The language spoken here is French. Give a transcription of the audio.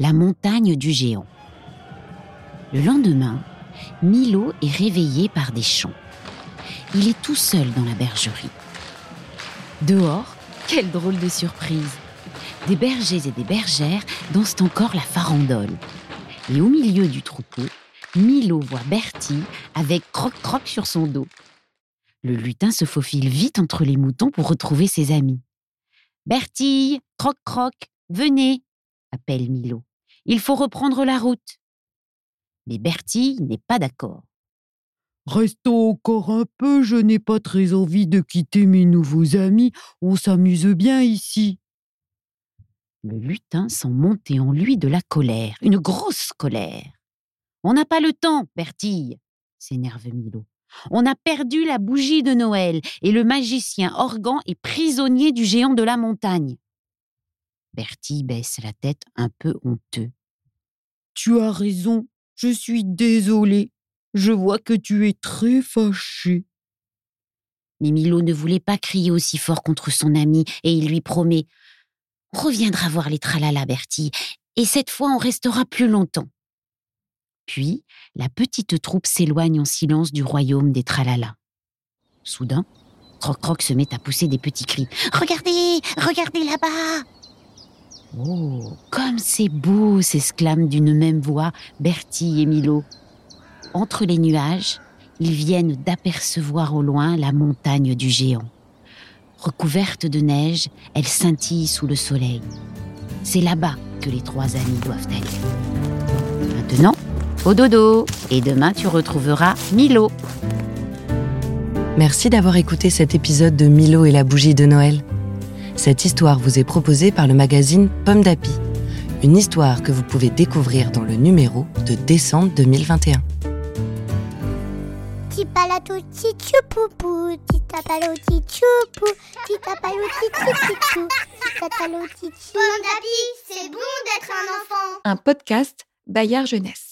La montagne du géant. Le lendemain, Milo est réveillé par des chants. Il est tout seul dans la bergerie. Dehors, quelle drôle de surprise. Des bergers et des bergères dansent encore la farandole. Et au milieu du troupeau, Milo voit Bertie avec croc-croc sur son dos. Le lutin se faufile vite entre les moutons pour retrouver ses amis. Bertie, croc-croc, venez, appelle Milo. Il faut reprendre la route. Mais Bertie n'est pas d'accord. Restons encore un peu, je n'ai pas très envie de quitter mes nouveaux amis, on s'amuse bien ici. Le lutin sent monter en lui de la colère, une grosse colère. On n'a pas le temps, Bertille, s'énerve Milo. On a perdu la bougie de Noël et le magicien Organ est prisonnier du géant de la montagne. Bertie baisse la tête un peu honteux. Tu as raison, je suis désolé. Je vois que tu es très fâché. Mais Milo ne voulait pas crier aussi fort contre son ami et il lui promet reviendra voir les tralala, Bertie, et cette fois on restera plus longtemps. Puis, la petite troupe s'éloigne en silence du royaume des tralala. Soudain, Croc-Croc se met à pousser des petits cris. Regardez, regardez là-bas Oh, comme c'est beau s'exclament d'une même voix Bertie et Milo. Entre les nuages, ils viennent d'apercevoir au loin la montagne du géant. Recouverte de neige, elle scintille sous le soleil. C'est là-bas que les trois amis doivent aller. Maintenant, au dodo, et demain tu retrouveras Milo. Merci d'avoir écouté cet épisode de Milo et la bougie de Noël. Cette histoire vous est proposée par le magazine Pomme d'Api. Une histoire que vous pouvez découvrir dans le numéro de décembre 2021. Tipalato tichupupu, titapalo tichupu, titapalo tichichichou, titatalo tichi. Pomme d'api, c'est bon d'être un enfant. un podcast Bayard Jeunesse.